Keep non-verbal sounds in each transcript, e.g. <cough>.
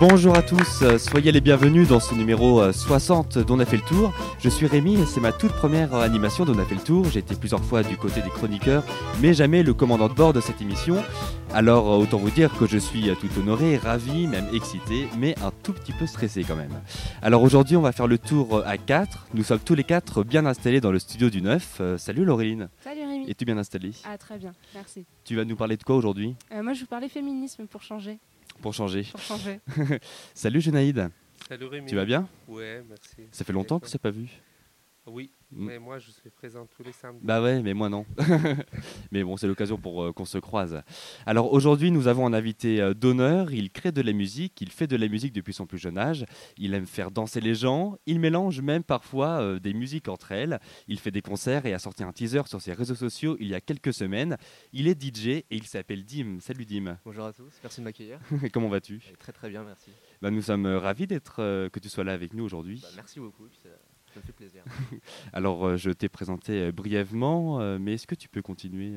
Bonjour à tous, euh, soyez les bienvenus dans ce numéro euh, 60 d'On a fait le tour. Je suis Rémi et c'est ma toute première euh, animation d'On a fait le tour. J'ai été plusieurs fois du côté des chroniqueurs, mais jamais le commandant de bord de cette émission. Alors euh, autant vous dire que je suis euh, tout honoré, ravi, même excité, mais un tout petit peu stressé quand même. Alors aujourd'hui on va faire le tour euh, à 4. Nous sommes tous les quatre bien installés dans le studio du 9. Euh, salut Laureline, Salut Rémi. es-tu bien installée? Ah très bien, merci. Tu vas nous parler de quoi aujourd'hui? Euh, moi je vous parlais féminisme pour changer. Pour changer. Pour changer. <laughs> Salut Genaïde, Salut Rémi. tu vas bien? Ouais, merci. Ça fait longtemps que je t'ai pas vu. Oui. Mais moi je suis présent tous les samedis. Bah ouais, mais moi non. <laughs> mais bon, c'est l'occasion pour euh, qu'on se croise. Alors aujourd'hui, nous avons un invité euh, d'honneur. Il crée de la musique, il fait de la musique depuis son plus jeune âge. Il aime faire danser les gens. Il mélange même parfois euh, des musiques entre elles. Il fait des concerts et a sorti un teaser sur ses réseaux sociaux il y a quelques semaines. Il est DJ et il s'appelle Dim. Salut Dim. Bonjour à tous, merci de m'accueillir. <laughs> Comment vas-tu? Et Très très bien, merci. bah, Nous sommes ravis d'être euh, que tu sois là avec nous aujourd'hui. Bah, merci beaucoup, puis ça, me fait plaisir. <laughs> Alors, euh, je t'ai présenté euh, brièvement, euh, mais est-ce que tu peux continuer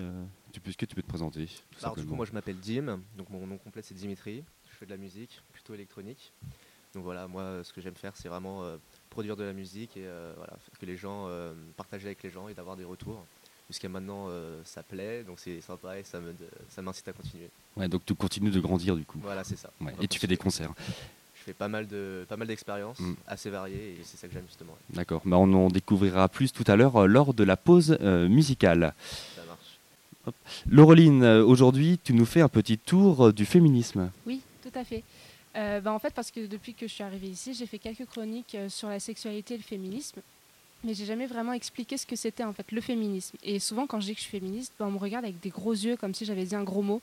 Est-ce que tu peux te présenter Alors, du coup, moi je m'appelle Dim, donc mon nom complet c'est Dimitri. Je fais de la musique, plutôt électronique. Donc voilà, moi ce que j'aime faire c'est vraiment euh, produire de la musique et euh, voilà, que les gens, euh, partager avec les gens et d'avoir des retours. Jusqu'à maintenant euh, ça plaît, donc c'est sympa et ça me- ça m'incite à continuer. Ouais, donc tu continues de grandir du coup. Voilà, c'est ça. Ouais, Et tu fais des concerts. Je fais pas mal de pas mal d'expériences, Mm. assez variées et c'est ça que j'aime justement. ouais. D'accord. Bah, on en découvrira plus tout à l'heure euh, lors de la pause euh, musicale. Ça marche. Laureline, euh, aujourd'hui, tu nous fais un petit tour euh, du féminisme. Oui, tout à fait. Euh, bah, en fait, parce que depuis que je suis arrivée ici, j'ai fait quelques chroniques euh, sur la sexualité et le féminisme. Mais j'ai jamais vraiment expliqué ce que c'était en fait le féminisme. Et souvent, quand je dis que je suis féministe, bah, on me regarde avec des gros yeux, comme si j'avais dit un gros mot.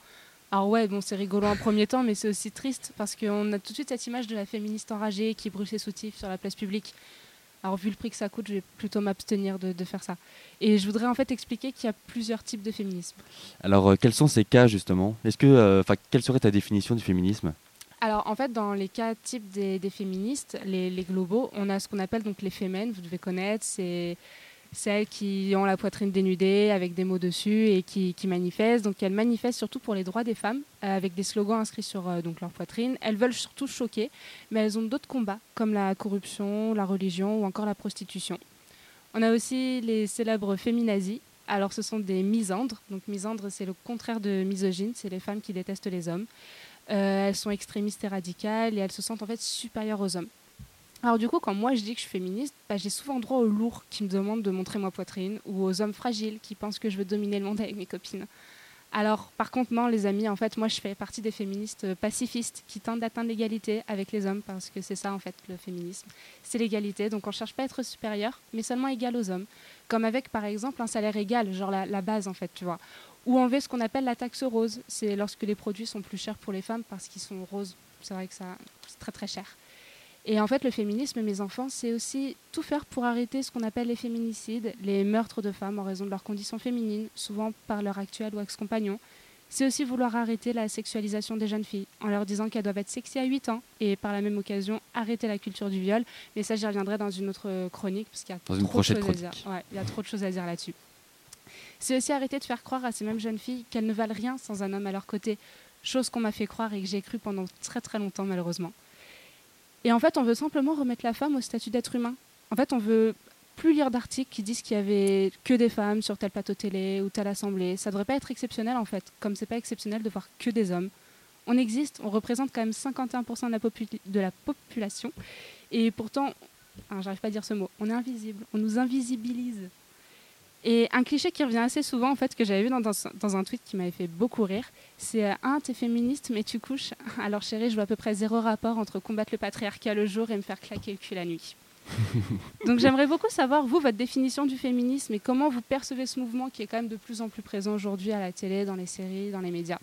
Alors ouais, bon, c'est rigolo en premier temps, mais c'est aussi triste parce qu'on a tout de suite cette image de la féministe enragée qui brûle ses soutifs sur la place publique. Alors vu le prix que ça coûte, je vais plutôt m'abstenir de, de faire ça. Et je voudrais en fait expliquer qu'il y a plusieurs types de féminisme. Alors, euh, quels sont ces cas justement? Est-ce que, euh, quelle serait ta définition du féminisme? Alors, en fait, dans les cas types des, des féministes, les, les globaux, on a ce qu'on appelle donc les fémènes, vous devez connaître, c'est celles qui ont la poitrine dénudée avec des mots dessus et qui, manifestent. Donc, elles manifestent surtout pour les droits des femmes euh, avec des slogans inscrits sur euh, donc leur poitrine. Elles veulent surtout choquer, mais elles ont d'autres combats comme la corruption, la religion ou encore la prostitution. On a aussi les célèbres féminazis. Alors, ce sont des misandres. Donc, misandres, c'est le contraire de misogyne, c'est les femmes qui détestent les hommes. Euh, elles sont extrémistes et radicales et elles se sentent en fait supérieures aux hommes. Alors du coup, quand moi je dis que je suis féministe, bah, j'ai souvent droit aux lourds qui me demandent de montrer ma poitrine ou aux hommes fragiles qui pensent que je veux dominer le monde avec mes copines. Alors par contre non les amis, en fait moi je fais partie des féministes euh, pacifistes qui tentent d'atteindre l'égalité avec les hommes parce que c'est ça en fait le féminisme. C'est l'égalité, donc on cherche pas à être supérieur mais seulement égal aux hommes. Comme avec par exemple un salaire égal, genre la, la base en fait, tu vois. Ou enlever ce qu'on appelle la taxe rose. C'est lorsque les produits sont plus chers pour les femmes parce qu'ils sont roses. C'est vrai que ça, c'est très très cher. Et en fait, le féminisme, mes enfants, c'est aussi tout faire pour arrêter ce qu'on appelle les féminicides, les meurtres de femmes en raison de leurs conditions féminines, souvent par leur actuel ou ex-compagnon. C'est aussi vouloir arrêter la sexualisation des jeunes filles en leur disant qu'elles doivent être sexy à 8 ans et par la même occasion arrêter la culture du viol. Mais ça, j'y reviendrai dans une autre euh, chronique parce qu'il y a Dans trop de choses à dire. chronique. Ouais, il y a trop de choses à dire là-dessus. C'est aussi arrêter de faire croire à ces mêmes jeunes filles qu'elles ne valent rien sans un homme à leur côté, chose qu'on m'a fait croire et que j'ai cru pendant très très longtemps malheureusement. Et en fait, on veut simplement remettre la femme au statut d'être humain. En fait, on veut plus lire d'articles qui disent qu'il y avait que des femmes sur tel plateau télé ou telle assemblée. Ça devrait pas être exceptionnel en fait, comme c'est pas exceptionnel de voir que des hommes. On existe, on représente quand même 51% de la, population, et pourtant, enfin, j'arrive pas à dire ce mot, on est invisible, on nous invisibilise. Et un cliché qui revient assez souvent, en fait, que j'avais vu dans, dans- dans un tweet qui m'avait fait beaucoup rire, c'est euh, un, t'es féministe, mais tu couches. <laughs> Alors chérie, je vois à peu près zéro rapport entre combattre le patriarcat le jour et me faire claquer le cul la nuit. <laughs> Donc j'aimerais beaucoup savoir, vous, votre définition du féminisme et comment vous percevez ce mouvement qui est quand même de plus en plus présent aujourd'hui à la télé, dans les séries, dans les médias.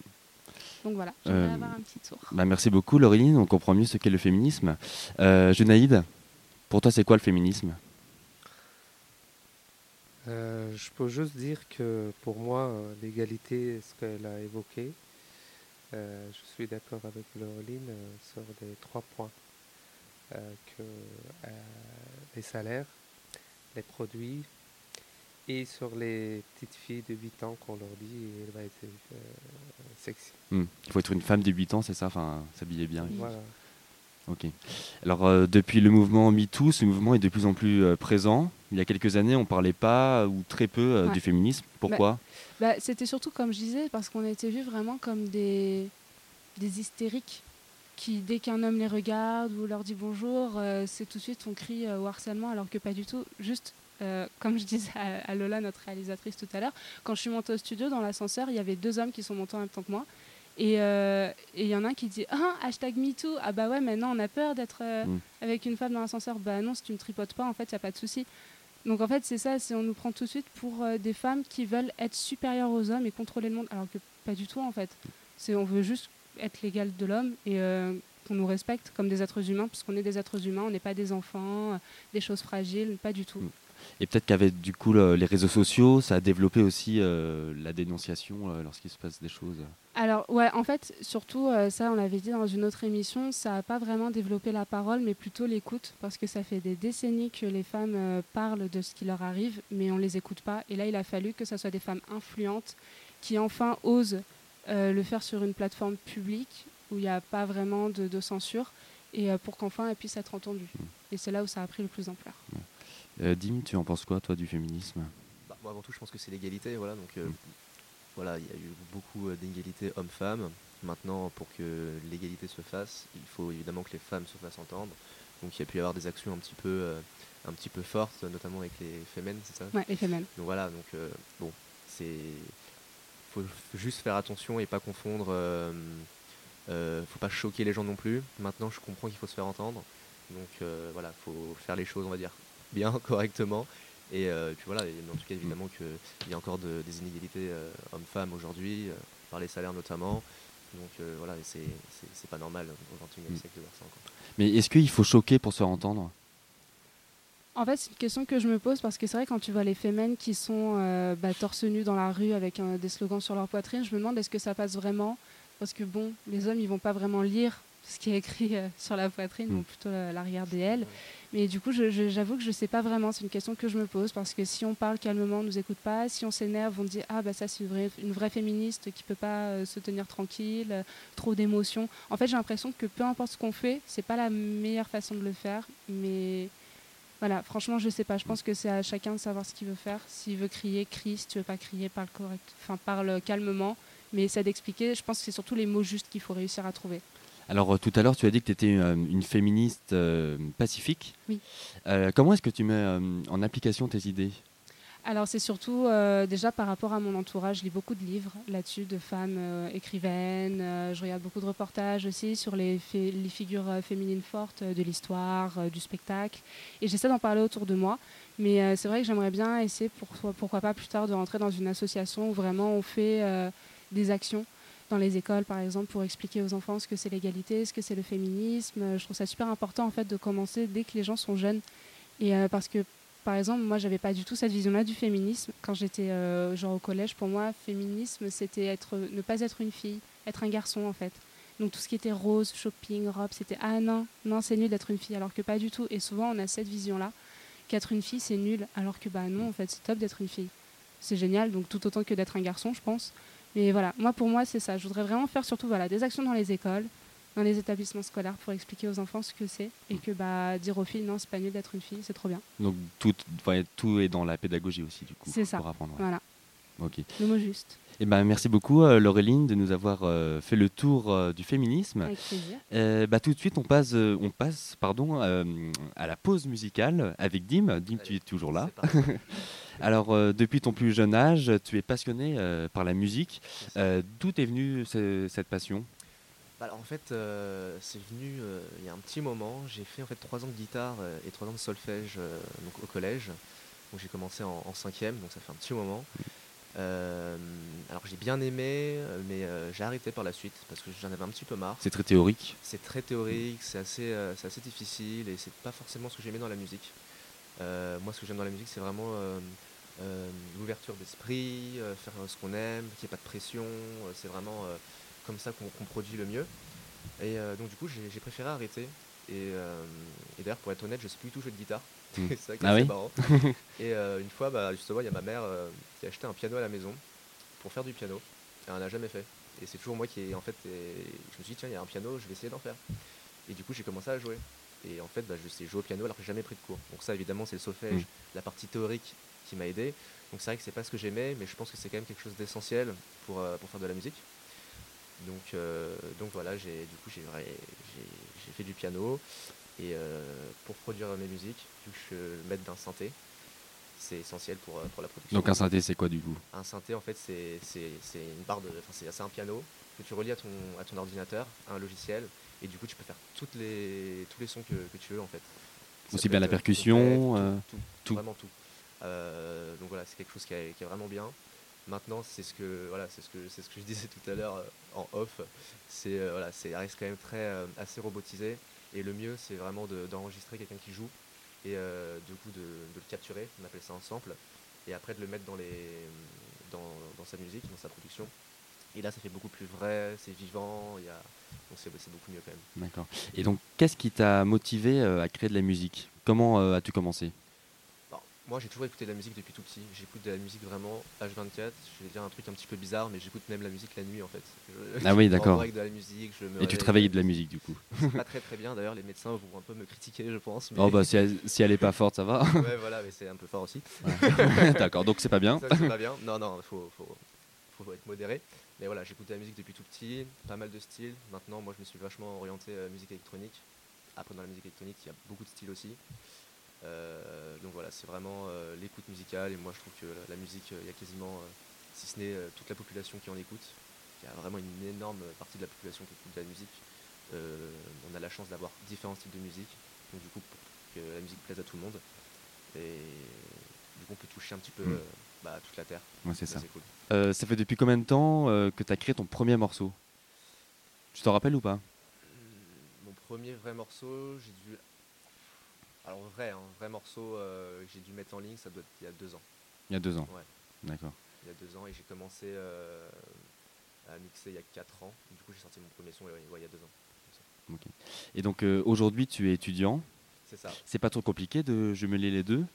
Donc voilà, j'aimerais Euh, avoir un petit tour. bah, Merci beaucoup Laureline, on comprend mieux ce qu'est le féminisme. Euh, Genaïde, pour toi c'est quoi le féminisme? Euh, je peux juste dire que pour moi, euh, l'égalité, ce qu'elle a évoqué, euh, je suis d'accord avec Laureline euh, sur les trois points. Euh, que euh, les salaires, les produits et sur les petites filles de 8 ans qu'on leur dit elle va être euh, sexy. Hmm. Il faut être une femme de 8 ans, c'est ça? Enfin, s'habiller bien. Voilà. Ok. Alors euh, depuis le mouvement MeToo, ce mouvement est de plus en plus euh, présent. Il y a quelques années, on parlait pas ou très peu euh, Ouais. du féminisme. Pourquoi? Bah, C'était surtout, comme je disais, parce qu'on a été vus vraiment comme des, des hystériques qui, dès qu'un homme les regarde ou leur dit bonjour, c'est tout de suite on crie au harcèlement, alors que pas du tout. Juste, comme je disais à, à Lola, notre réalisatrice tout à l'heure, quand je suis montée au studio, dans l'ascenseur, il y avait deux hommes qui sont montés en même temps que moi. Et euh, il y en a un qui dit Ah, hashtag MeToo. Ah bah ouais, maintenant on a peur d'être euh, Mm. avec une femme dans l'ascenseur. Bah non, si tu ne tripotes pas, en fait, il n'y a pas de souci. Donc en fait, c'est ça, c'est on nous prend tout de suite pour euh, des femmes qui veulent être supérieures aux hommes et contrôler le monde, alors que pas du tout en fait. C'est on veut juste être l'égal de l'homme et euh, qu'on nous respecte comme des êtres humains, parce qu'on est des êtres humains, on n'est pas des enfants, euh, des choses fragiles, pas du tout. Mm. Et peut-être qu'avec du coup le- les réseaux sociaux, ça a développé aussi euh, la dénonciation euh, lorsqu'il se passe des choses. Alors ouais, en fait, surtout euh, ça, on l'avait dit dans une autre émission, ça n'a pas vraiment développé la parole, mais plutôt l'écoute, parce que ça fait des décennies que les femmes parlent de ce qui leur arrive, mais on les écoute pas. Et là, il a fallu que ce soit des femmes influentes qui enfin osent le faire sur une plateforme publique où il n'y a pas vraiment de, de censure, et pour qu'enfin elles puissent être entendues. Et c'est là où ça a pris le plus d'ampleur. Dim, tu en penses quoi toi du féminisme? Bah, moi, avant tout, je pense que c'est l'égalité. Voilà, donc, euh, Mm. voilà, il y a eu beaucoup euh, d'égalité homme-femme. Maintenant, pour que l'égalité se fasse, il faut évidemment que les femmes se fassent entendre. Donc, il y a pu y avoir des actions un petit peu, euh, un petit peu fortes, notamment avec les femmes, c'est ça? Ouais, les femmes. Donc voilà, donc euh, bon, c'est faut faut juste faire attention et pas confondre. Euh, euh, faut pas choquer les gens non plus. Maintenant, je comprends qu'il faut se faire entendre. Donc euh, voilà, faut faire les choses, on va dire, bien, <laughs> correctement. Et euh, puis voilà, et en tout cas, évidemment qu'il y a encore de- des inégalités euh, hommes-femmes aujourd'hui, euh, par les salaires notamment. Donc euh, voilà, c'est c'est- c'est pas normal au XXIe Mm. siècle de voir ça encore. Mais est-ce qu'il faut choquer pour se faire entendre? En fait, c'est une question que je me pose parce que c'est vrai quand tu vois les femmes qui sont euh, bah, torse nu dans la rue avec euh, des slogans sur leur poitrine, je me demande est-ce que ça passe vraiment? Parce que bon, les hommes ils vont pas vraiment lire ce qui est écrit euh, sur la poitrine, ils Mm. vont plutôt la, la regarder elle. Mais du coup, j'avoue que je sais pas vraiment. C'est une question que je me pose parce que si on parle calmement, on nous écoute pas. Si on s'énerve, on dit ah bah ça c'est une vraie, une vraie féministe qui peut pas euh, se tenir tranquille, euh, trop d'émotions. En fait, j'ai l'impression que peu importe ce qu'on fait, c'est pas la meilleure façon de le faire, mais voilà, franchement, je sais pas. Je pense que c'est à chacun de savoir ce qu'il veut faire. S'il veut crier, crie. Si tu veux pas crier, parle correct. Enfin, parle calmement. Mais essaie d'expliquer. Je pense que c'est surtout les mots justes qu'il faut réussir à trouver. Alors euh, tout à l'heure, tu as dit que tu étais euh, une féministe euh, pacifique. Oui. Euh, comment est-ce que tu mets euh, en application tes idées? Alors, c'est surtout déjà par rapport à mon entourage. Je lis beaucoup de livres là-dessus, de femmes écrivaines. Je regarde beaucoup de reportages aussi sur les, figures féminines fortes de l'histoire, du spectacle. Et j'essaie d'en parler autour de moi. Mais c'est vrai que j'aimerais bien essayer, pour, pourquoi pas plus tard, de rentrer dans une association où vraiment on fait des actions dans les écoles, par exemple, pour expliquer aux enfants ce que c'est l'égalité, ce que c'est le féminisme. Euh, Je trouve ça super important, en fait, de commencer dès que les gens sont jeunes. Et euh, parce que par exemple, moi, j'avais pas du tout cette vision-là du féminisme. Quand j'étais euh, genre au collège, pour moi, féminisme, c'était être, ne pas être une fille, être un garçon en fait. Donc tout ce qui était rose, shopping, robe, c'était ah non, non, c'est nul d'être une fille, alors que pas du tout. Et souvent, on a cette vision-là qu'être une fille, c'est nul, alors que bah non, en fait, c'est top d'être une fille. C'est génial, donc tout autant que d'être un garçon, je pense. Mais voilà, moi pour moi, c'est ça. Je voudrais vraiment faire surtout voilà des actions dans les écoles, dans les établissements scolaires pour expliquer aux enfants ce que c'est et que bah dire aux filles non, c'est pas nul d'être une fille, c'est trop bien. Donc tout, ouais, tout est dans la pédagogie aussi du coup. C'est ça. Pour apprendre. ouais. Voilà, Ok. le mot juste. Eh ben, merci beaucoup euh, Laureline de nous avoir euh, fait le tour euh, du féminisme. Avec plaisir. Euh, bah, tout de suite, on passe, euh, on passe pardon, euh, à la pause musicale avec Dim. Dim, tu es toujours là. <laughs> Alors, euh, depuis ton plus jeune âge, tu es passionné euh, par la musique. Euh, D'où est venue ce- cette passion? Bah, alors, en fait, c'est venu il y a un petit moment. J'ai fait en fait trois ans de guitare et trois ans de solfège donc au collège. Donc j'ai commencé en, en cinquième, donc ça fait un petit moment. Alors j'ai bien aimé, mais j'ai arrêté par la suite parce que j'en avais un petit peu marre. C'est très théorique. C'est très théorique, c'est assez, assez difficile et c'est pas forcément ce que j'aimais dans la musique. Moi, ce que j'aime dans la musique, c'est vraiment euh, l'ouverture d'esprit, euh, faire ce qu'on aime, qu'il n'y ait pas de pression. euh, c'est vraiment comme ça qu'on produit le mieux. Et donc, du coup, j'ai préféré arrêter. Et, et d'ailleurs, pour être honnête, je sais plus du tout jouer de guitare. Mm. <laughs> c'est ça qui est Ah oui marrant. <laughs> et une fois, bah, justement, il y a ma mère qui a acheté un piano à la maison pour faire du piano. Et elle n'a jamais fait. Et c'est toujours moi qui ai, en fait, et je me suis dit, tiens, il y a un piano, je vais essayer d'en faire. Et du coup, j'ai commencé à jouer. Et en fait, bah, je sais jouer au piano alors que j'ai jamais pris de cours. Donc ça, évidemment, c'est le solfège, Mm. la partie théorique qui m'a aidé. Donc c'est vrai que c'est pas ce que j'aimais, mais je pense que c'est quand même quelque chose d'essentiel pour, euh, pour faire de la musique. Donc, euh, donc voilà, j'ai, du coup, j'ai, j'ai, fait du piano. Et euh, pour produire mes musiques, vu que je maître d'un synthé, c'est essentiel pour, pour la production. Donc un synthé, c'est quoi du coup? Un synthé, en fait, c'est, une barre de. Enfin, c'est, un piano que tu relis à ton, à ton ordinateur, à un logiciel, et du coup, tu peux faire toutes les, tous les sons que, que tu veux, en fait. Ça Aussi bien la percussion, tout. vraiment tout. Euh, donc voilà, c'est quelque chose qui est, vraiment bien. Maintenant, c'est ce que voilà, c'est ce que c'est ce que je disais tout à l'heure euh, en off. C'est euh, voilà, c'est reste quand même très assez robotisé. Et le mieux, c'est vraiment de- d'enregistrer quelqu'un qui joue et du coup de, le capturer. On appelle ça un sample. Et après de le mettre dans les dans, dans sa musique, dans sa production. Et là, ça fait beaucoup plus vrai, c'est vivant. Y a c'est beaucoup mieux quand même. D'accord. Et donc, qu'est-ce qui t'a motivé à créer de la musique? Comment as-tu commencé? Moi, j'ai toujours écouté de la musique depuis tout petit. J'écoute de la musique vraiment H24. Je vais dire un truc un petit peu bizarre, mais j'écoute même la musique la nuit en fait. Je- Ah oui, <laughs> d'accord. la Et tu travaillais de la musique du coup pas très très bien d'ailleurs. Les médecins vont un peu me critiquer, je pense. Mais... Oh bah si elle, si elle est pas forte, ça va. <laughs> ouais, voilà, mais c'est un peu fort aussi. <laughs> D'accord, donc c'est pas bien. C'est pas bien. Non, non, faut, faut, faut être modéré. Mais voilà, j'écoute de la musique depuis tout petit, pas mal de styles. Maintenant, moi, je me suis vachement orienté euh, musique électronique. Après, dans la musique électronique, il y a beaucoup de styles aussi. Euh, donc voilà, c'est vraiment euh, l'écoute musicale. Et moi, je trouve que la, musique, euh, il y a quasiment, si ce n'est toute la population qui en écoute, il y a vraiment une énorme partie de la population qui écoute de la musique. On a la chance d'avoir différents styles de musique. Donc du coup, pour que la musique plaise à tout le monde. Et du coup, on peut toucher un petit peu Mm. bah, toute la terre. Ouais, c'est ça. Cool. Euh, ça fait depuis combien de temps euh, que tu as créé ton premier morceau? Tu t'en rappelles ou pas? Mon premier vrai morceau, j'ai dû. Alors vrai, hein, vrai morceau euh, que j'ai dû mettre en ligne, ça doit être il y a deux ans. Il y a deux ans. Ouais. D'accord. Il y a deux ans et j'ai commencé euh, à mixer il y a quatre ans. Du coup j'ai sorti mon premier son ouais, il y a deux ans. Et donc euh, aujourd'hui tu es étudiant. C'est ça. C'est pas trop compliqué de jumeler les deux?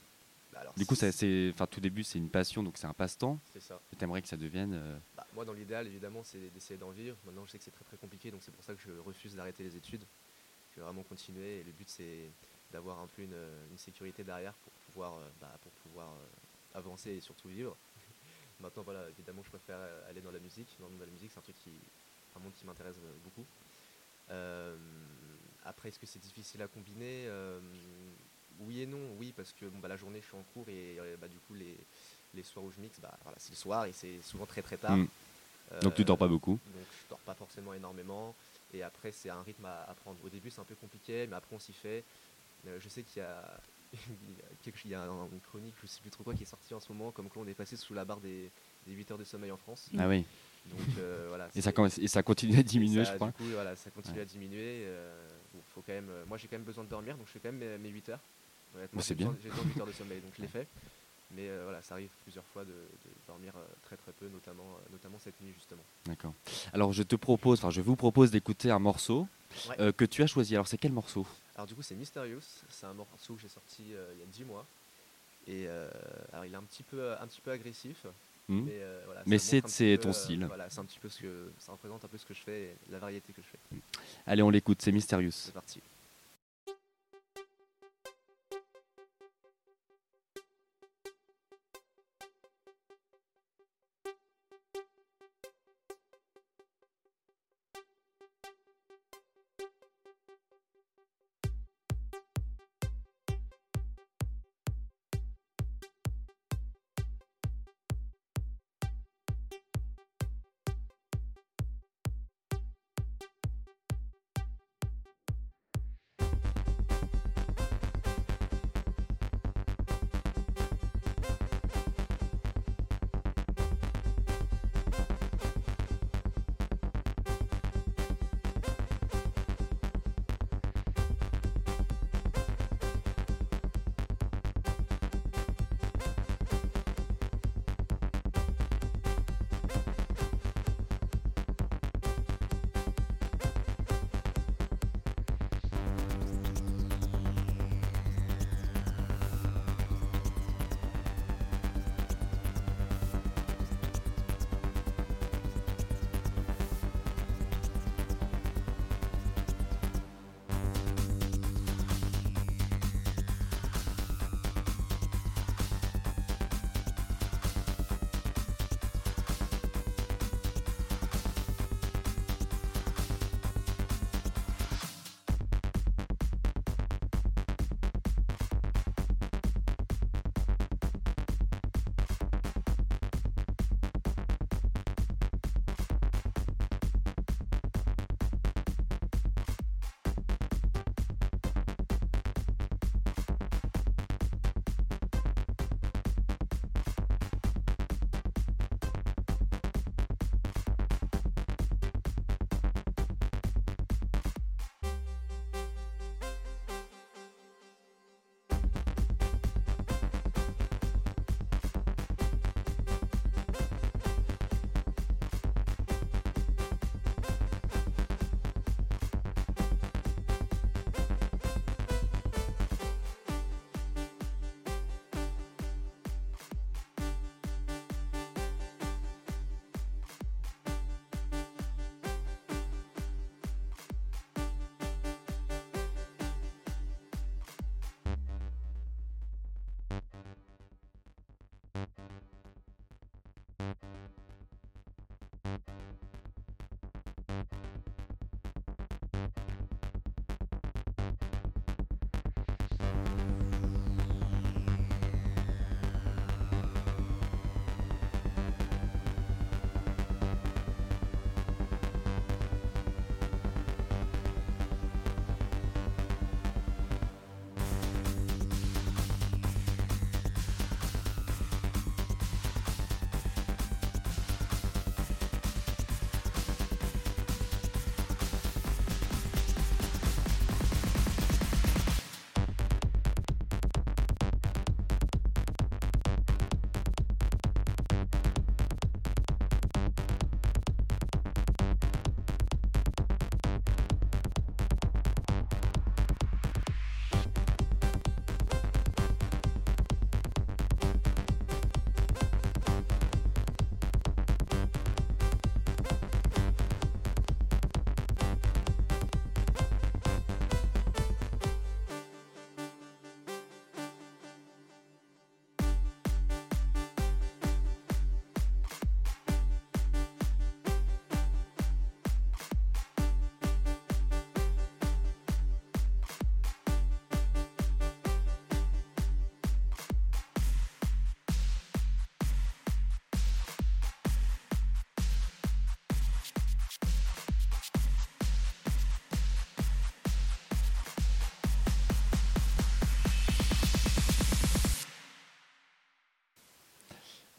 Bah, alors, Du coup, ça, c'est enfin, tout début c'est une passion, donc c'est un passe-temps. c'est ça. Et t'aimerais que ça devienne. euh, Bah, moi dans l'idéal évidemment c'est d'essayer d'en vivre. Maintenant je sais que c'est très très compliqué donc c'est pour ça que je refuse d'arrêter les études. Je vais vraiment continuer et le but c'est d'avoir un peu une, une sécurité derrière pour pouvoir, euh, bah, pour pouvoir euh, avancer et surtout vivre. <laughs> Maintenant voilà évidemment je préfère euh, aller dans la musique. Dans le monde de la musique c'est un truc qui, un monde qui m'intéresse euh, beaucoup. Euh, après est-ce que c'est difficile à combiner? Euh, Oui et non, oui parce que bon, bah, la journée je suis en cours et euh, bah, du coup les, les soirs où je mixe, bah, voilà, c'est le soir et c'est souvent très très tard. Mm. Donc tu dors pas beaucoup. Donc je dors pas forcément énormément. Et après c'est un rythme à apprendre. Au début c'est un peu compliqué, mais après on s'y fait. Euh, je sais qu'il y a, il y a quelque- il y a un- une chronique, je sais plus trop quoi, qui est sortie en ce moment, comme quoi on est passé sous la barre des, des 8 heures de sommeil en France. Ah oui. Donc euh, <laughs> voilà. Et ça, et ça continue à diminuer, ça, je crois. Du coup, voilà, ça continue Ouais. à diminuer. euh, bon, faut quand même, euh, moi, j'ai quand même besoin de dormir, donc je fais quand même mes, mes 8 heures. Honnêtement, Bah, c'est bien. J'ai besoin de 8 heures de <laughs> sommeil, donc je l'ai fait. Mais voilà, ça arrive plusieurs fois de, de dormir très très peu, notamment, notamment cette nuit justement. D'accord. Alors je te propose, enfin je vous propose d'écouter un morceau Ouais. que tu as choisi. Alors c'est quel morceau? Alors du coup, c'est Mysterious. C'est un morceau que j'ai sorti euh, il y a 10 mois. Et euh, alors, il est un petit peu, un petit peu agressif. Hmm Mais, euh, voilà, Mais c'est- ton style. voilà, c'est un petit peu ce que ça représente un peu ce que je fais, et la variété que je fais. Allez, on l'écoute, c'est Mysterious. C'est parti.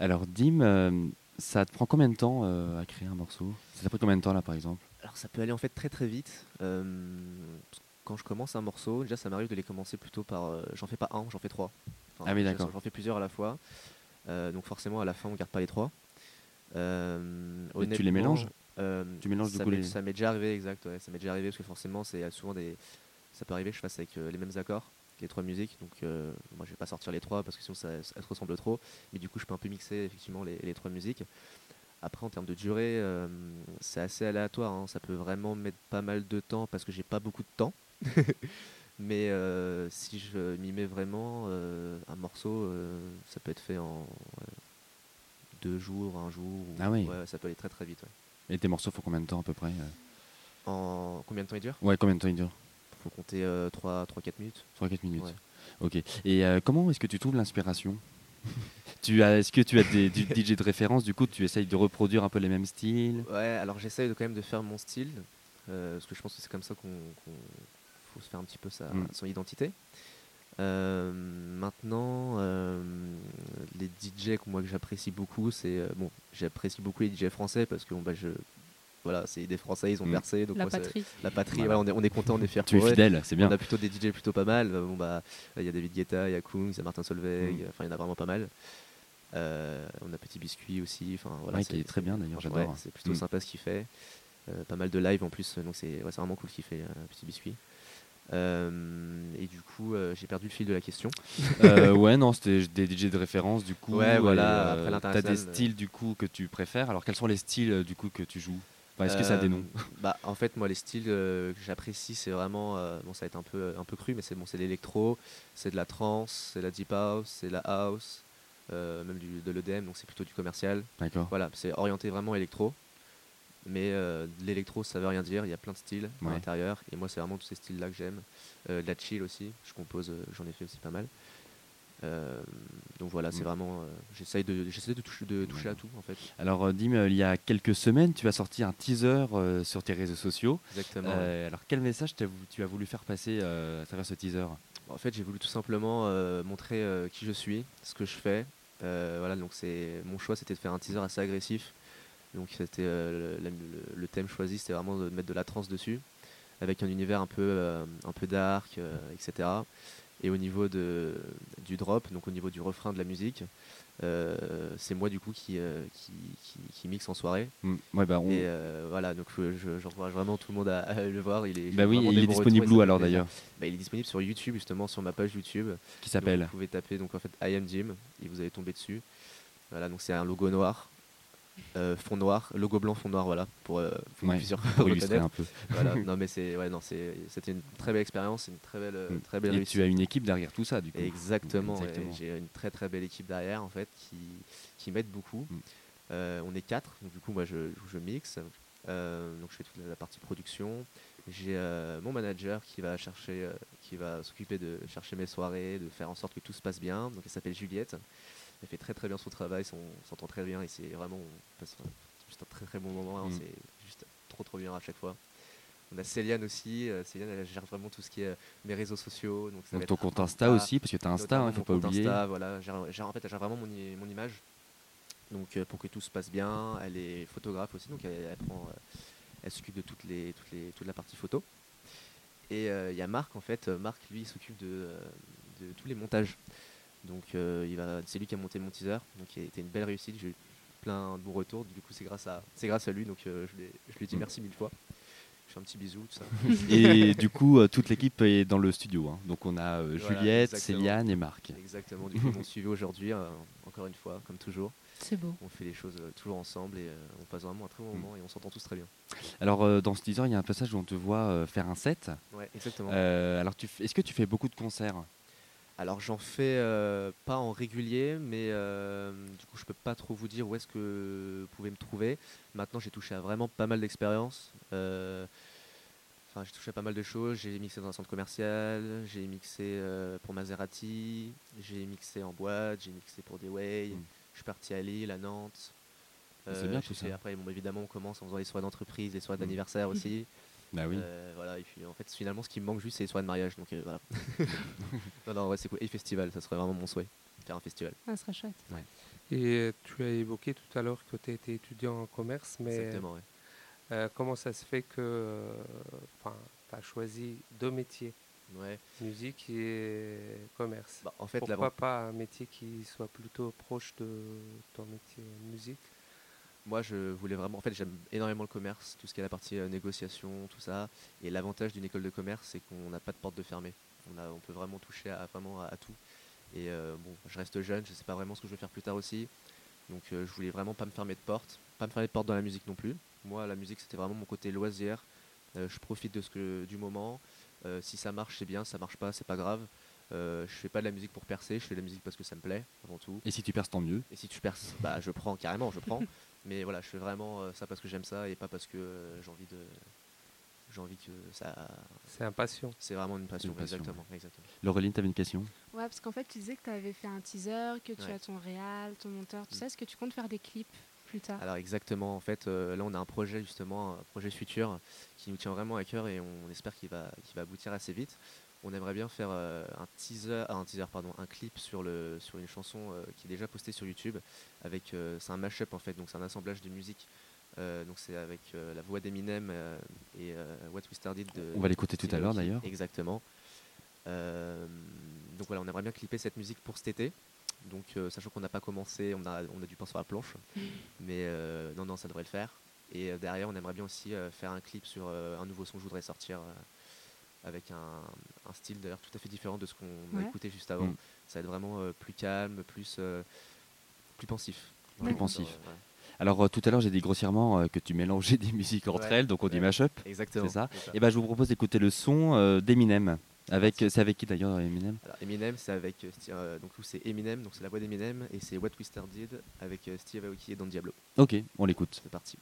Alors, Dim, euh, ça te prend combien de temps euh, à créer un morceau? Ça t'a pris combien de temps là, par exemple? Alors ça peut aller en fait très très vite. Quand je commence un morceau, déjà ça m'arrive de les commencer plutôt par. euh, j'en fais pas un, j'en fais trois. Enfin, Ah oui, d'accord. J'en fais plusieurs à la fois. Donc forcément à la fin on garde pas les trois. Et tu les mélanges? euh, Tu mélanges du coup les- Ça m'est déjà arrivé, exact. ouais, ça m'est déjà arrivé parce que forcément c'est souvent des. Ça peut arriver que je fasse avec euh, les mêmes accords, les trois musiques. Donc euh, moi je vais pas sortir les trois parce que sinon ça, ça se ressemble trop. Mais du coup je peux un peu mixer effectivement les, les trois musiques. Après en termes de durée, euh, c'est assez aléatoire. hein. Ça peut vraiment mettre pas mal de temps parce que j'ai pas beaucoup de temps. <laughs> Mais euh, si je m'y mets vraiment, un morceau, ça peut être fait en deux jours, un jour. ou- Ah oui. Ouais, ça peut aller très très vite. ouais. Et tes morceaux font combien de temps à peu près En combien de temps il dure Ouais, combien de temps ils durent? Faut compter 3-4 minutes. 3-4 minutes. Ouais. Ok. Et euh, comment est-ce que tu trouves l'inspiration? <laughs> Tu as, Est-ce que tu as des, du <laughs> DJ de référence? Du coup, tu essayes de reproduire un peu les mêmes styles? Ouais, alors j'essaye de, quand même de faire mon style, euh, parce que je pense que c'est comme ça qu'on qu'on- faut se faire un petit peu sa, Mm. son identité. Euh, maintenant, euh, les DJ que moi que j'apprécie beaucoup, c'est euh, bon, j'apprécie beaucoup les DJ français parce que bon, bah, je voilà, c'est des Français, ils ont Mm. percé, donc La moi, c'est- patrie. la patrie, Voilà. voilà, on, est, on est content, on est fiers Tu es eux. fidèle, c'est bien. On a plutôt des DJ plutôt pas mal. Bon bah, il y a David Guetta, il y a Kungs, il y a Martin Solveig. Mm. Enfin, il y en a vraiment pas mal. Euh, on a Petit Biscuit aussi. Enfin voilà, Ouais, qui est très bien, d'ailleurs, j'adore. ouais, c'est plutôt Mm. sympa ce qu'il fait. Euh, pas mal de live en plus, donc c'est ouais, vraiment cool ce qu'il fait, euh, Petit Biscuit. Euh, et du coup, euh, j'ai perdu le fil de la question. <laughs> Euh, ouais, non, c'était des DJ de référence du coup. Ouais, voilà, T'as des styles du coup que tu préfères. Alors, quels sont les styles du coup que tu joues? Est-ce que ça a des Euh, noms bah, En fait, moi, les styles euh, que j'apprécie, c'est vraiment. euh, bon, ça va être un peu, un peu cru, mais c'est bon, c'est l'électro, c'est de la trance, c'est la deep house, c'est la house, euh, même du, de l'EDM, donc c'est plutôt du commercial. D'accord. Voilà, c'est orienté vraiment électro. Mais euh, l'électro, ça veut rien dire. Il y a plein de styles Ouais. à l'intérieur. Et moi, c'est vraiment tous ces styles-là que j'aime. Euh, de la chill aussi. Je compose, euh, j'en ai fait aussi pas mal. Euh, donc voilà, c'est Mm. vraiment. euh, J'essaye de, j'essaie de, toucher, de toucher à tout en fait. Alors, euh, Dim, il y a quelques semaines, tu as sorti un teaser sur tes réseaux sociaux. Exactement. Alors, quel message tu as voulu faire passer à travers ce teaser? En fait, j'ai voulu tout simplement euh, montrer euh, qui je suis, ce que je fais. Euh, voilà, donc c'est mon choix, c'était de faire un teaser assez agressif. Donc c'était le, le- le thème choisi, c'était vraiment de mettre de la trance dessus, avec un univers un peu, un peu dark, etc. Et au niveau de, du drop, donc au niveau du refrain de la musique, euh, c'est moi du coup qui, euh, qui, qui, qui mixe en soirée. Mm, Ouais, bah, on- Et euh, voilà, donc je- je- j'encourage vraiment tout le monde à, à le voir. Il est, bah oui, il est disponible où alors d'ailleurs Bah, Il est disponible sur YouTube, justement, sur ma page YouTube. Qui s'appelle Vous pouvez taper donc en fait I am Jim et vous allez tomber dessus. Voilà, donc c'est un logo noir, euh, fond noir, logo blanc, fond noir, voilà, pour, euh, pour Ouais, <laughs> illustrer un peu. Voilà, <laughs> non mais c'est ouais, non c'est c'était une très belle expérience, une très belle Mm. très belle Et réussite. tu as une équipe derrière tout ça, du coup. Exactement, j'ai une très très belle équipe derrière en fait qui, qui m'aide beaucoup. Mm. Euh, on est quatre, donc du coup moi je, je mixe, Euh, donc je fais toute la partie production. J'ai mon manager qui va chercher, qui va s'occuper de chercher mes soirées, de faire en sorte que tout se passe bien. Donc elle s'appelle Juliette. Elle fait très très bien son travail, son- on s'entend très bien et c'est vraiment on passe un- juste un très très bon moment. hein, Mm. C'est juste trop trop bien à chaque fois. On a Céliane aussi. euh, Céliane elle gère vraiment tout ce qui est euh, mes réseaux sociaux. Donc, ça va Donc ton être compte Insta Insta, aussi, parce que tu as Insta, il faut mon pas compte oublier. Insta, voilà, gère- gère- en fait, elle gère vraiment mon, mon image. Donc euh, pour que tout se passe bien, elle est photographe aussi, donc elle, elle prend, elle s'occupe de toutes les, toutes les, toute la partie photo. Et il y a Marc en fait, Marc lui s'occupe de, de tous les montages. Donc euh, il va, c'est lui qui a monté mon teaser, donc qui a été une belle réussite. J'ai eu plein de bons retours. Du coup c'est grâce à, c'est grâce à lui, donc euh, je, lui dis Mm. merci mille fois. Je fais un petit bisou, tout ça. <laughs> Et du coup, euh, toute l'équipe est dans le studio. hein. Donc on a euh, Voilà, Juliette, exactement. Céliane et Marc. Exactement. Du coup ils m'ont <laughs> suivi aujourd'hui, euh, encore une fois, comme toujours. C'est beau. On fait les choses euh, toujours ensemble et euh, on passe vraiment un très bon Mm. moment et on s'entend tous très bien. Alors euh, dans ce teaser, il y a un passage où on te voit euh, faire un set. Ouais, exactement. Euh, alors tu f- est-ce que tu fais beaucoup de concerts? Alors j'en fais euh, pas en régulier, mais euh, du coup je peux pas trop vous dire où est-ce que vous pouvez me trouver. Maintenant j'ai touché à vraiment pas mal d'expériences. Euh, Enfin j'ai touché à pas mal de choses. J'ai mixé dans un centre commercial, j'ai mixé pour Maserati, j'ai mixé en boîte, j'ai mixé pour Dewey. Mm. Je suis parti à Lille, à Nantes. C'est bien tout ça. Après bon, évidemment on commence en faisant les soirées d'entreprise, les soirées Mm. d'anniversaire aussi. Bah oui. Euh, voilà, et puis en fait, finalement, ce qui me manque juste, c'est les soirées de mariage. Donc euh, voilà. <laughs> <laughs> non, non, ouais, c'est cool. Et festival, ça serait vraiment mon souhait. Faire un festival. Ah, ça serait chouette. Et tu as évoqué tout à l'heure que tu étais étudiant en commerce, mais Exactement, ouais. euh, comment ça se fait que tu as choisi deux métiers, Ouais. musique et commerce? Bah, en fait, Pourquoi pas un métier qui soit plutôt proche de ton métier musique? Moi, je voulais vraiment. En fait, j'aime énormément le commerce, tout ce qui est la partie euh, négociation, tout ça. Et l'avantage d'une école de commerce, c'est qu'on n'a pas de porte de fermée. On, a, on peut vraiment toucher à, vraiment à, à tout. Et euh, bon, je reste jeune, je sais pas vraiment ce que je vais faire plus tard aussi. Donc, euh, je voulais vraiment pas me fermer de porte, pas me fermer de porte dans la musique non plus. Moi, la musique, c'était vraiment mon côté loisir. Je profite de ce que, du moment. Si ça marche, c'est bien. Si ça marche pas, c'est pas grave. Euh, je fais pas de la musique pour percer, je fais de la musique parce que ça me plaît avant tout. Et si tu perds, tant mieux. Et si tu perces, bah je prends carrément, je prends. <laughs> Mais voilà, je fais vraiment euh, ça parce que j'aime ça et pas parce que euh, j'ai envie de. J'ai envie que ça. C'est un passion. C'est vraiment une passion, Une passion, exactement. exactement. Laureline, tu avais une question? Ouais, parce qu'en fait, tu disais que tu avais fait un teaser, que tu Ouais. as ton réal, ton monteur, tout Mm. ça. Est-ce que tu comptes faire des clips plus tard? Alors exactement, en fait, euh, là on a un projet justement, un projet futur qui nous tient vraiment à cœur et on espère qu'il va, qu'il va aboutir assez vite. On aimerait bien faire euh, un teaser, ah, un teaser pardon, un clip sur le sur une chanson euh, qui est déjà postée sur YouTube. Avec, euh, c'est un mashup en fait, donc c'est un assemblage de musique. Euh, donc c'est avec euh, la voix d'Eminem euh, et euh, What We Started de. On va l'écouter tout à l'heure d'ailleurs. Exactement. Euh, donc voilà, on aimerait bien clipper cette musique pour cet été. Donc euh, sachant qu'on n'a pas commencé, on a, on a du pain sur la planche. <laughs> Mais euh, non, non, ça devrait le faire. Et euh, derrière, on aimerait bien aussi euh, faire un clip sur euh, un nouveau son que je voudrais sortir euh, avec un, un style d'ailleurs tout à fait différent de ce qu'on a Ouais. écouté juste avant. Mm. Ça va être vraiment euh, plus calme, plus, euh, plus pensif. Plus pensif. Alors euh, tout à l'heure, j'ai dit grossièrement euh, que tu mélangeais des musiques entre Ouais, elles, donc on dit mashup. Exactement. C'est ça. Et ben, je vous propose d'écouter le son euh, d'Eminem. Avec, c'est avec qui d'ailleurs Eminem? Alors, Eminem, c'est avec donc c'est Eminem, donc c'est la voix d'Eminem, et c'est What We Started avec euh, Steve Aoki et Don Diablo. Ok, on l'écoute. C'est parti.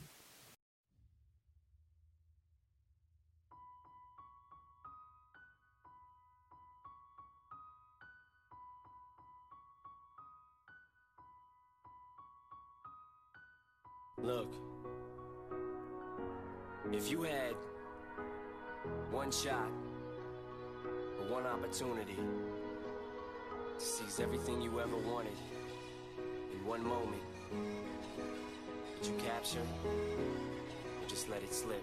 Look, if you had one shot or one opportunity to seize everything you ever wanted in one moment, would you capture or just let it slip?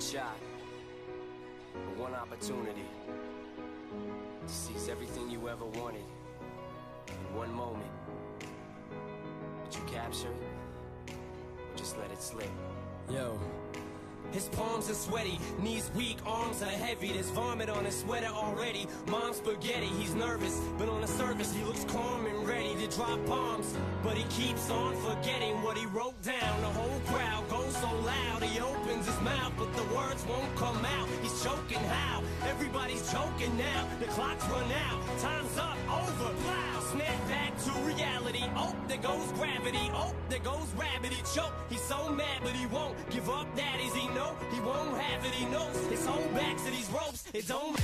one shot one opportunity to seize everything you ever wanted in one moment, would you capture it or just let it slip? Yo. His palms are sweaty, knees weak, arms are heavy. There's vomit on his sweater already. Mom's spaghetti, he's nervous, but on the surface he looks calm and ready to drop bombs. But he keeps on forgetting what he wrote down. The whole crowd so loud, he opens his mouth, but the words won't come out. He's choking how? Everybody's choking now. The clock's run out, time's up, over, plow. Snap back to reality. Oh, there goes gravity. Oh, there goes rabbit. He choke. He's so mad, but he won't give up. That is he know he won't have it. He knows his whole back to these ropes. It don't.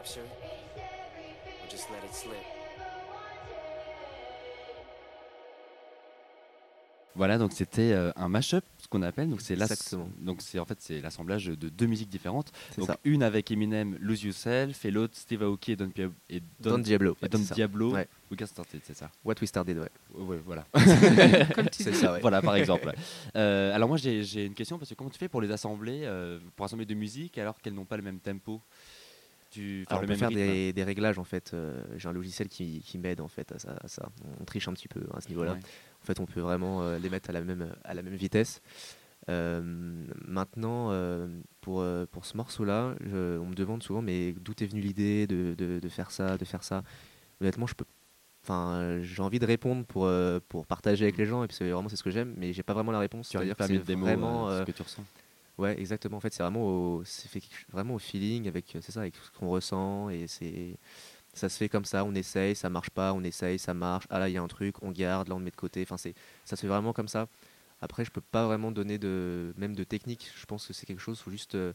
Would you capture it or just let it slip? Voilà, donc c'était euh, un mashup, ce qu'on appelle. Donc c'est donc c'est en fait c'est l'assemblage de deux musiques différentes. Donc ça. une avec Eminem, Lose Yourself, et l'autre Steve Aoki et Don, Pia- et Don Diablo. et Don. Diablo. Ouais. We Got Started, c'est ça. What We Started, ouais. Ouais, voilà. <laughs> C'est ça, ouais. voilà, par <laughs> exemple. Euh, alors moi j'ai une question parce que comment tu fais pour les assembler, euh, pour assembler de musique alors qu'elles n'ont pas le même tempo? Tu, enfin, Alors, le on peut faire des, des réglages en fait. euh, J'ai un logiciel qui, qui m'aide en fait à ça, à ça. On triche un petit peu à ce niveau-là. Ouais. En fait, on peut vraiment euh, les mettre à la même, à la même vitesse. Euh, maintenant, pour, pour ce morceau-là, on me demande souvent, mais d'où est venue l'idée de, de- de faire ça, de faire ça? Honnêtement, je peux. Enfin, j'ai envie de répondre pour, pour partager avec les gens, et puis c'est vraiment c'est ce que j'aime, mais j'ai pas vraiment la réponse. C'est-à-dire que c'est mots ce que tu ressens? Ouais, exactement. En fait, c'est vraiment au, c'est fait vraiment au feeling avec, c'est ça, avec ce qu'on ressent et c'est, ça se fait comme ça. On essaye, ça marche pas, on essaye, ça marche. Ah là, il y a un truc, on garde, là on met de côté. Enfin, c'est, ça se fait vraiment comme ça. Après, je peux pas vraiment donner de, même de technique. Je pense que c'est quelque chose, faut juste, euh,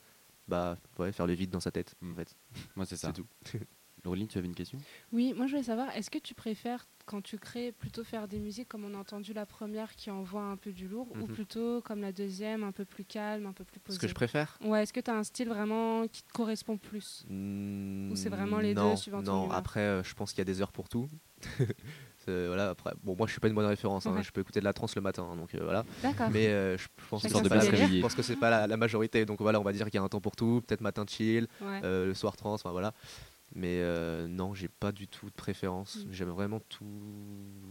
bah, ouais, faire le vide dans sa tête. En fait, Moi c'est <laughs> ça. c'est tout. <laughs> Laureline, tu avais une question? Oui, moi je voulais savoir, est-ce que tu préfères, quand tu crées, plutôt faire des musiques comme on a entendu la première qui envoie un peu du lourd, ou Mhm. plutôt comme la deuxième, un peu plus calme, un peu plus posée Ce que je préfère? Ouais, est-ce que tu as un style vraiment qui te correspond plus? Ou c'est vraiment les deux, non, suivant Non, après, euh, je pense qu'il y a des heures pour tout. <laughs> Voilà, après, bon, moi je suis pas une bonne référence. hein. Ouais. Je peux écouter de la trance le matin, hein, donc euh, voilà. D'accord. Mais euh, je pense que <laughs> que c'est pas la, la majorité. Donc voilà, on va dire qu'il y a un temps pour tout. Peut-être matin chill, Ouais. euh, le soir trans, enfin voilà. Mais euh, non, j'ai pas du tout de préférence. Mm. J'aime vraiment tout,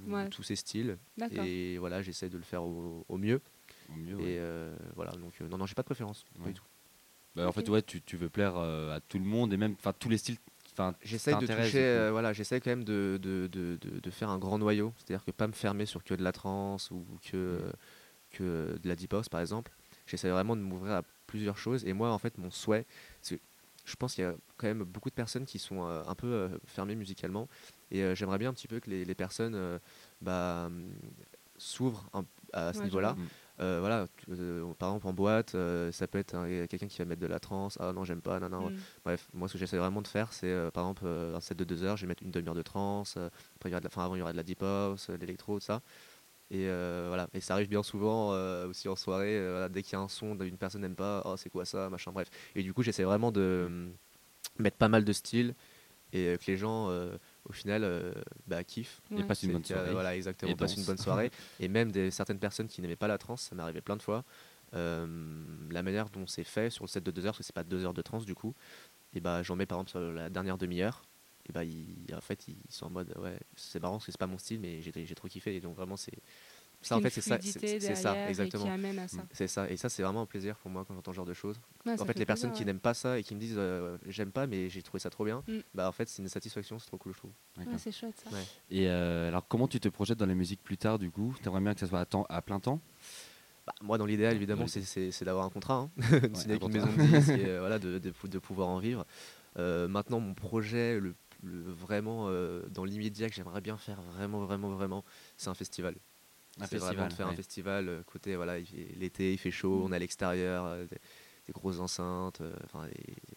Ouais. tous ces styles. Et voilà, j'essaie de le faire au, au mieux. Au mieux, ouais. Et euh, voilà, donc euh, non, non, j'ai pas de préférence. pas du tout. Bah, En fait, ouais, tu, tu veux plaire euh, à tout le monde et même enfin tous les styles. Enfin, J'essaie de toucher, euh, voilà, j'essaie quand même de, de, de, de- de faire un grand noyau, c'est-à-dire que pas me fermer sur que de la trance ou que, euh, que de la deep house par exemple. J'essaie vraiment de m'ouvrir à plusieurs choses et moi en fait mon souhait, c'est je pense qu'il y a quand même beaucoup de personnes qui sont euh, un peu euh, fermées musicalement et euh, j'aimerais bien un petit peu que les, les personnes bah, hum, s'ouvrent à ce Ouais, niveau-là. Mm. Voilà, par exemple en boîte, ça peut être un- quelqu'un qui va mettre de la trance, ah non j'aime pas, non non, Mm. Bref, moi ce que j'essaie vraiment de faire, c'est par exemple un set de deux heures, je vais mettre une demi-heure de trance, après il y aura de la, enfin, avant il y aura de la deep house, de l'électro, tout ça. Et euh, voilà, et ça arrive bien souvent euh, aussi en soirée, euh, voilà, dès qu'il y a un son d'une personne n'aime pas, oh c'est quoi ça, machin, bref. Et du coup j'essaie vraiment de euh, mettre pas mal de styles et que les gens euh, au final euh, bah, kiffent. Et Ouais. passe une C'est bonne soirée. voilà, exactement. Et On passe une bonne soirée. <laughs> et même des, certaines personnes qui n'aimaient pas la trance, ça m'est arrivé plein de fois. euh, la manière dont c'est fait sur le set de deux heures, parce que c'est pas deux heures de trance du coup, et bah j'en mets par exemple sur la dernière demi-heure. Et bah ils, en fait ils sont en mode ouais c'est marrant parce que c'est pas mon style mais j'ai j'ai trop kiffé et donc vraiment c'est ça en fait c'est ça c'est- ça exactement ça. c'est ça et ça c'est vraiment un plaisir pour moi quand j'entends ce genre de choses Ouais, en fait, les personnes qui n'aiment pas ça et qui me disent euh, j'aime pas mais j'ai trouvé ça trop bien Mm. bah en fait c'est une satisfaction c'est trop cool je trouve. Ouais, c'est chouette ça. Ouais. Et euh, alors, comment tu te projettes dans la musique plus tard du coup? T'aimerais bien que ça soit à, temps, à plein temps? Bah, moi, dans l'idéal, évidemment, c'est- c'est c'est d'avoir un contrat, hein. <laughs> Ouais, de signer un avec une maison de <laughs> euh, voilà, de, de, pou- de pouvoir en vivre. Euh, maintenant, mon projet, le, le- vraiment euh, dans l'immédiat que j'aimerais bien faire, vraiment, vraiment, vraiment, c'est un festival. Un C'est vraiment de faire un festival. euh, Côté, voilà, l'été, il fait chaud, Mm. on est à l'extérieur, euh, des, des grosses enceintes. Enfin,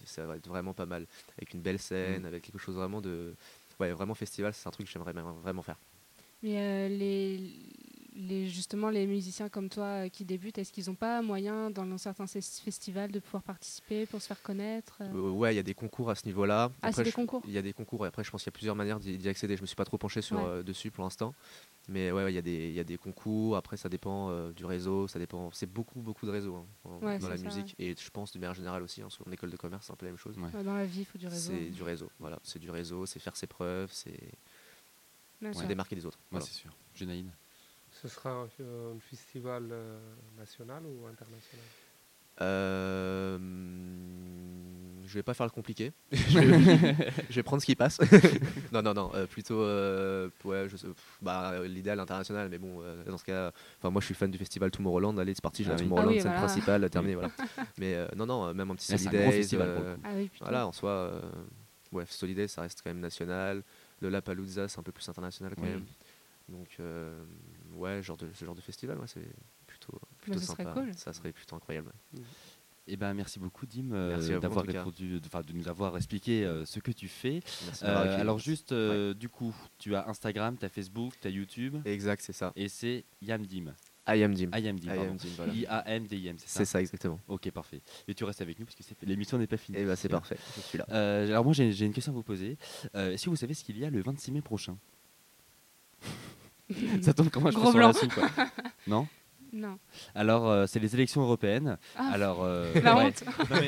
ça va être vraiment pas mal, avec une belle scène, Mm. avec quelque chose vraiment de, ouais, vraiment festival. C'est un truc que j'aimerais vraiment faire. Mais euh, les, les, justement, les musiciens comme toi euh, qui débutent, est-ce qu'ils n'ont pas moyen, dans certains festivals, de pouvoir participer pour se faire connaître euh Euh, ouais, il y a des concours à ce niveau-là. Ah, c'est Après, des je- concours? Il y a des concours et après, je pense qu'il y a plusieurs manières d'y accéder. Je me suis pas trop penché sur, Ouais. euh, dessus pour l'instant. Mais ouais, ouais, il y, a des- il y a des concours. Après, ça dépend euh, du réseau. Ça dépend. C'est beaucoup, beaucoup de réseaux hein, en- Ouais, dans la ça, musique. Et je pense de manière générale aussi. Hein, en école de commerce, c'est un peu la même chose. Ouais. Ouais, Dans la vie, il faut du réseau. C'est du réseau. Voilà, c'est du réseau. C'est faire ses preuves. C'est Ouais, se démarquer des autres. Ouais, Voilà. c'est sûr. Génaïne Ce sera un, un festival euh, national ou international? Euh, je vais pas faire le compliqué. <laughs> je, <laughs> vais, je vais prendre ce qui passe. <laughs> non, non, non. euh, plutôt, euh, ouais, je sais, pff, bah, l'idéal international. Mais bon, euh, dans ce cas, enfin, moi, je suis fan du festival Tomorrowland. Allez, c'est parti. J'ai Ah la oui. Tomorrowland Ah oui, scène voilà. principale terminée. Voilà. Mais euh, non, non, même un petit c'est un festival, euh, coup. Ah oui, voilà, en soi, euh, ouais, Solidays, ça reste quand même national. Le Lapalooza, c'est un peu plus international quand Oui. même. Donc, euh, ouais, genre de, ce genre de festival, ouais, c'est plutôt, plutôt ce serait sympa. cool. Ça serait plutôt incroyable. Eh ben, merci beaucoup, Dim, euh, d'avoir répondu, de, enfin, de nous avoir expliqué euh, ce que tu fais. Euh, alors, juste, euh, du coup, tu as Instagram, tu as Facebook, tu as YouTube, Exact, c'est ça. et c'est Yamdim. I am Dim. I am Dim, I pardon. am Dim, voilà. I-A-M-D-I-M, c'est ça C'est ça, exactement. Ok, parfait. Et tu restes avec nous parce que c'est- l'émission n'est pas finie. Et bah, c'est parfait, je suis là. Euh, alors moi j'ai j'ai une question à vous poser. Euh, Est-ce que vous savez ce qu'il y a le 26 mai prochain? <laughs> Ça tombe comment je Gros pense sur blanc. la suite, quoi. <laughs> Non Non. Alors euh, c'est les élections européennes. Ah, Alors euh, la ouais. honte. Non, mais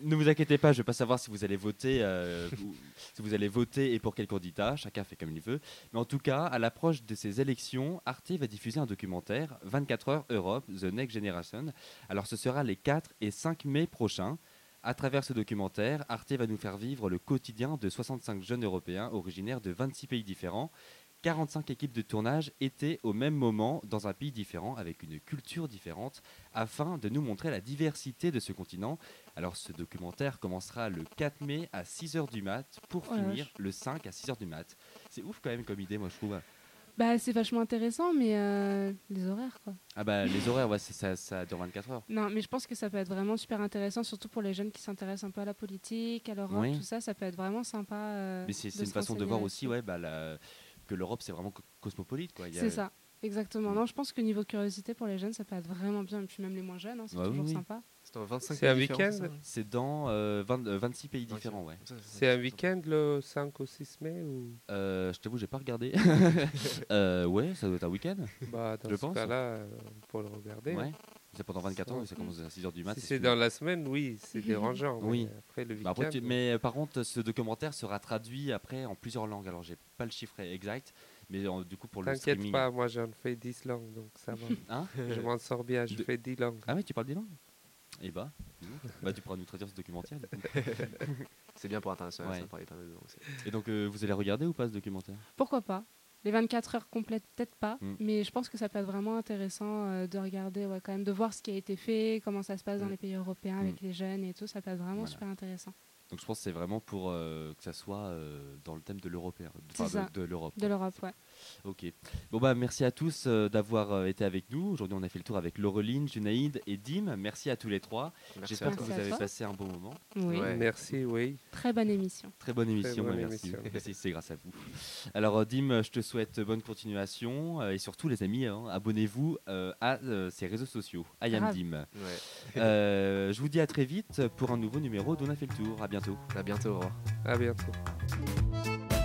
ne vous inquiétez pas, je ne vais pas savoir si vous allez voter, euh, ou- si vous allez voter et pour quel candidat. Chacun fait comme il veut. Mais en tout cas, à l'approche de ces élections, Arte va diffuser un documentaire 24 heures Europe, The Next Generation. Alors ce sera les 4 et 5 mai prochains. À travers ce documentaire, Arte va nous faire vivre le quotidien de 65 jeunes Européens originaires de 26 pays différents. 45 équipes de tournage étaient au même moment dans un pays différent avec une culture différente afin de nous montrer la diversité de ce continent. Alors ce documentaire commencera le 4 mai à 6h du mat pour Oh finir le 5 à 6h du mat. C'est ouf quand même comme idée moi je trouve. Bah, c'est vachement intéressant, mais euh, les horaires, quoi. Ah bah les horaires ouais, ça, ça dure 24 heures. Non, mais je pense que ça peut être vraiment super intéressant, surtout pour les jeunes qui s'intéressent un peu à la politique, à l'Europe, Oui. tout ça. Ça peut être vraiment sympa. euh, Mais c'est une façon de voir aussi ouais, bah, la- que l'Europe c'est vraiment co- cosmopolite. quoi. C'est ça, exactement. Mm. Non, je pense que niveau curiosité pour les jeunes, ça peut être vraiment bien. Et puis même les moins jeunes, hein, c'est Ouais, toujours oui. sympa. C'est dans 25 C'est un week-end C'est dans euh, 20 euh, 26 pays différents. Ouais. C'est un week-end le 5 au 6 mai ou? Euh, je t'avoue j'ai pas regardé. <laughs> Euh, ouais ça doit être un week-end. bah, Dans Je ce pense. cas-là, euh, peut le regarder. Ouais. C'est pendant 24 heures, ça commence à 6h du mat. Si c'est dans la semaine, oui, c'est <laughs> dérangeant. Oui. mais Après le Bah week-end. après, tu- mais euh, par contre, ce documentaire sera traduit après en plusieurs langues. Alors, j'ai pas le chiffre exact, mais euh, du coup, pour le T'inquiète streaming. pas, moi j'en fais 10 langues, donc ça va. <laughs> Hein <laughs> je m'en sors bien, je De- fais 10 langues. ah ouais, tu parles des langues? Eh bah, bah, tu pourras nous traduire ce documentaire. C'est bien pour international, Ouais. ça parlait pas mal de langues, Et donc, euh, vous allez regarder ou pas ce documentaire? Pourquoi pas? Les 24 heures complètes, peut-être pas, Mm. mais je pense que ça peut être vraiment intéressant euh, de regarder, ouais, quand même, de voir ce qui a été fait, comment ça se passe dans Mm. les pays européens avec les jeunes et tout. Ça peut être vraiment Voilà. super intéressant. Donc, je pense que c'est vraiment pour euh, que ça soit euh, dans le thème de l'européen, de l'Europe. De l'Europe, ouais. Ok. Bon bah merci à tous euh, d'avoir euh, été avec nous. Aujourd'hui on a fait le tour avec Laureline, Junaïd et Dim. Merci à tous les trois. Merci J'espère que vous avez toi. passé un bon moment. Oui. Ouais. Merci, oui. Très bonne émission. Très bonne émission, bonne ouais, merci. émission. <laughs> Merci, c'est grâce à vous. Alors euh, Dim, je te souhaite bonne continuation euh, et surtout les amis, hein, abonnez-vous euh, à euh, ces réseaux sociaux. I am. Dim. Ouais. Euh, je vous dis à très vite pour un nouveau numéro d'On a fait le tour. À bientôt. À bientôt, au revoir. À bientôt.